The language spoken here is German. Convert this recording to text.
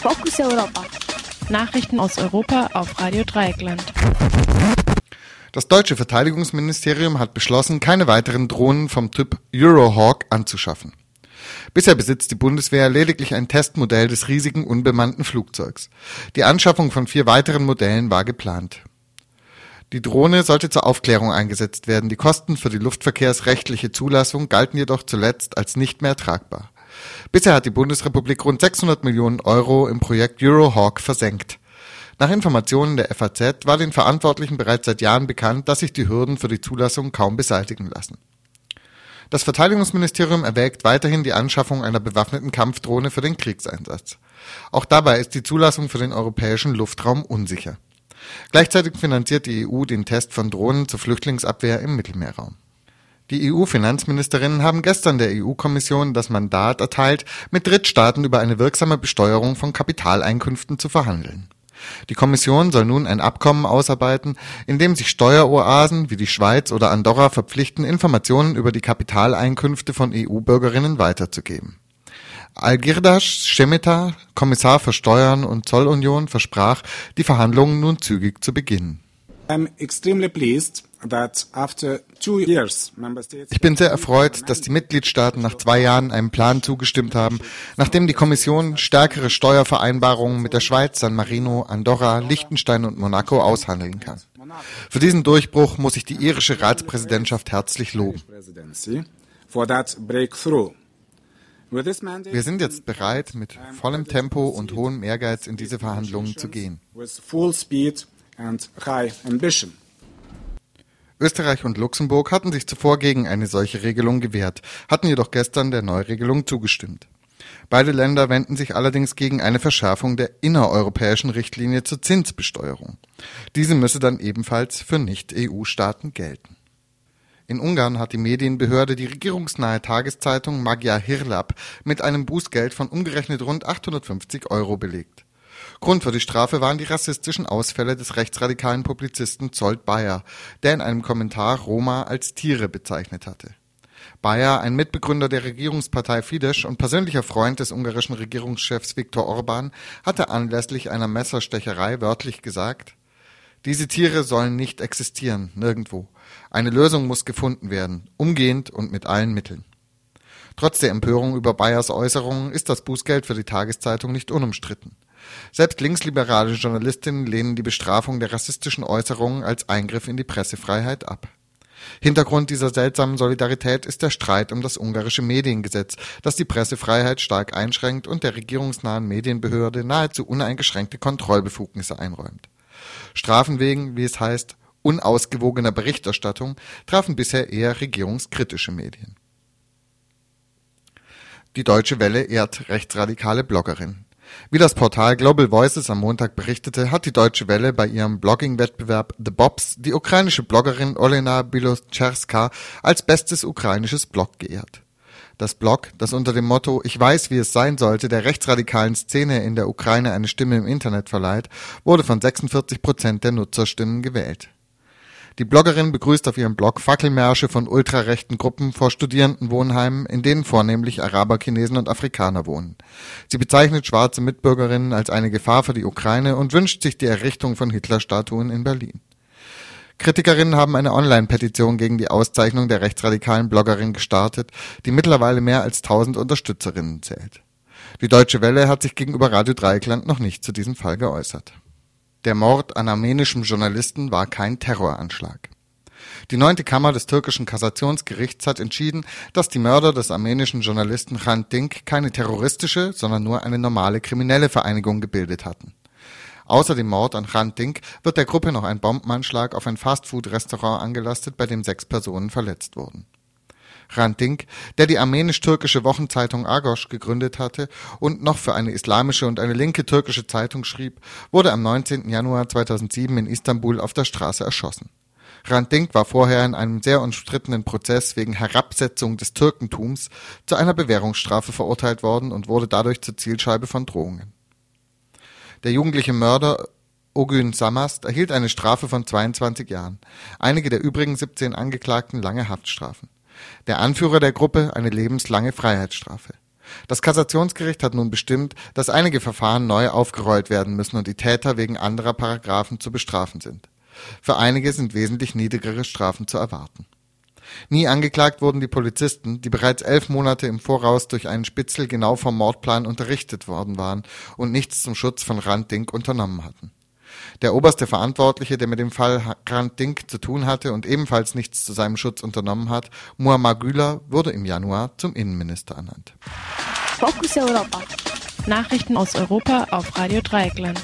Fokus Europa. Nachrichten aus Europa auf Radio Dreieckland. Das deutsche Verteidigungsministerium hat beschlossen, keine weiteren Drohnen vom Typ Eurohawk anzuschaffen. Bisher besitzt die Bundeswehr lediglich ein Testmodell des riesigen unbemannten Flugzeugs. Die Anschaffung von vier weiteren Modellen war geplant. Die Drohne sollte zur Aufklärung eingesetzt werden. Die Kosten für die luftverkehrsrechtliche Zulassung galten jedoch zuletzt als nicht mehr tragbar. Bisher hat die Bundesrepublik rund 600 Millionen Euro im Projekt Eurohawk versenkt. Nach Informationen der FAZ war den Verantwortlichen bereits seit Jahren bekannt, dass sich die Hürden für die Zulassung kaum beseitigen lassen. Das Verteidigungsministerium erwägt weiterhin die Anschaffung einer bewaffneten Kampfdrohne für den Kriegseinsatz. Auch dabei ist die Zulassung für den europäischen Luftraum unsicher. Gleichzeitig finanziert die EU den Test von Drohnen zur Flüchtlingsabwehr im Mittelmeerraum. Die EU-Finanzministerinnen haben gestern der EU-Kommission das Mandat erteilt, mit Drittstaaten über eine wirksame Besteuerung von Kapitaleinkünften zu verhandeln. Die Kommission soll nun ein Abkommen ausarbeiten, in dem sich Steueroasen wie die Schweiz oder Andorra verpflichten, Informationen über die Kapitaleinkünfte von EU-Bürgerinnen weiterzugeben. Algirdas Şemeta, Kommissar für Steuern und Zollunion, versprach, die Verhandlungen nun zügig zu beginnen. Ich bin sehr erfreut, dass die Mitgliedstaaten nach zwei Jahren einem Plan zugestimmt haben, nachdem die Kommission stärkere Steuervereinbarungen mit der Schweiz, San Marino, Andorra, Liechtenstein und Monaco aushandeln kann. Für diesen Durchbruch muss ich die irische Ratspräsidentschaft herzlich loben. Wir sind jetzt bereit, mit vollem Tempo und hohem Ehrgeiz in diese Verhandlungen zu gehen. Österreich und Luxemburg hatten sich zuvor gegen eine solche Regelung gewehrt, hatten jedoch gestern der Neuregelung zugestimmt. Beide Länder wenden sich allerdings gegen eine Verschärfung der innereuropäischen Richtlinie zur Zinsbesteuerung. Diese müsse dann ebenfalls für Nicht-EU-Staaten gelten. In Ungarn hat die Medienbehörde die regierungsnahe Tageszeitung Magyar Hirlap mit einem Bußgeld von umgerechnet rund 850 Euro belegt. Grund für die Strafe waren die rassistischen Ausfälle des rechtsradikalen Publizisten Zolt Bayer, der in einem Kommentar Roma als Tiere bezeichnet hatte. Bayer, ein Mitbegründer der Regierungspartei Fidesz und persönlicher Freund des ungarischen Regierungschefs Viktor Orban, hatte anlässlich einer Messerstecherei wörtlich gesagt, diese Tiere sollen nicht existieren, nirgendwo. Eine Lösung muss gefunden werden, umgehend und mit allen Mitteln. Trotz der Empörung über Bayers Äußerungen ist das Bußgeld für die Tageszeitung nicht unumstritten. Selbst linksliberale Journalistinnen lehnen die Bestrafung der rassistischen Äußerungen als Eingriff in die Pressefreiheit ab. Hintergrund dieser seltsamen Solidarität ist der Streit um das ungarische Mediengesetz, das die Pressefreiheit stark einschränkt und der regierungsnahen Medienbehörde nahezu uneingeschränkte Kontrollbefugnisse einräumt. Strafen wegen, wie es heißt, unausgewogener Berichterstattung trafen bisher eher regierungskritische Medien. Die Deutsche Welle ehrt rechtsradikale Bloggerin. Wie das Portal Global Voices am Montag berichtete, hat die Deutsche Welle bei ihrem Blogging-Wettbewerb The Bobs die ukrainische Bloggerin Olena Bilocherska als bestes ukrainisches Blog geehrt. Das Blog, das unter dem Motto Ich weiß, wie es sein sollte, der rechtsradikalen Szene in der Ukraine eine Stimme im Internet verleiht, wurde von 46 Prozent der Nutzerstimmen gewählt. Die Bloggerin begrüßt auf ihrem Blog Fackelmärsche von ultrarechten Gruppen vor Studierendenwohnheimen, in denen vornehmlich Araber, Chinesen und Afrikaner wohnen. Sie bezeichnet schwarze Mitbürgerinnen als eine Gefahr für die Ukraine und wünscht sich die Errichtung von Hitlerstatuen in Berlin. Kritikerinnen haben eine Online-Petition gegen die Auszeichnung der rechtsradikalen Bloggerin gestartet, die mittlerweile mehr als 1000 Unterstützerinnen zählt. Die Deutsche Welle hat sich gegenüber Radio Dreieckland noch nicht zu diesem Fall geäußert. Der Mord an armenischem Journalisten war kein Terroranschlag. Die neunte Kammer des türkischen Kassationsgerichts hat entschieden, dass die Mörder des armenischen Journalisten Khan Dink keine terroristische, sondern nur eine normale kriminelle Vereinigung gebildet hatten. Außer dem Mord an Khan Dink wird der Gruppe noch ein Bombenanschlag auf ein Fastfood-Restaurant angelastet, bei dem sechs Personen verletzt wurden Hrant Dink, der die armenisch-türkische Wochenzeitung Agos gegründet hatte und noch für eine islamische und eine linke türkische Zeitung schrieb, wurde am 19. Januar 2007 in Istanbul auf der Straße erschossen. Hrant Dink war vorher in einem sehr umstrittenen Prozess wegen Herabsetzung des Türkentums zu einer Bewährungsstrafe verurteilt worden und wurde dadurch zur Zielscheibe von Drohungen. Der jugendliche Mörder Ogün Samast erhielt eine Strafe von 22 Jahren, einige der übrigen 17 Angeklagten lange Haftstrafen der Anführer der Gruppe eine lebenslange Freiheitsstrafe. Das Kassationsgericht hat nun bestimmt, dass einige Verfahren neu aufgerollt werden müssen und die Täter wegen anderer Paragraphen zu bestrafen sind. Für einige sind wesentlich niedrigere Strafen zu erwarten. Nie angeklagt wurden die Polizisten, die bereits elf Monate im Voraus durch einen Spitzel genau vom Mordplan unterrichtet worden waren und nichts zum Schutz von Rand Dink unternommen hatten. Der oberste Verantwortliche, der mit dem Fall Rand Dink zu tun hatte und ebenfalls nichts zu seinem Schutz unternommen hat, Muammar Güler, wurde im Januar zum Innenminister ernannt. Fokus Europa. Nachrichten aus Europa auf Radio Dreieckland.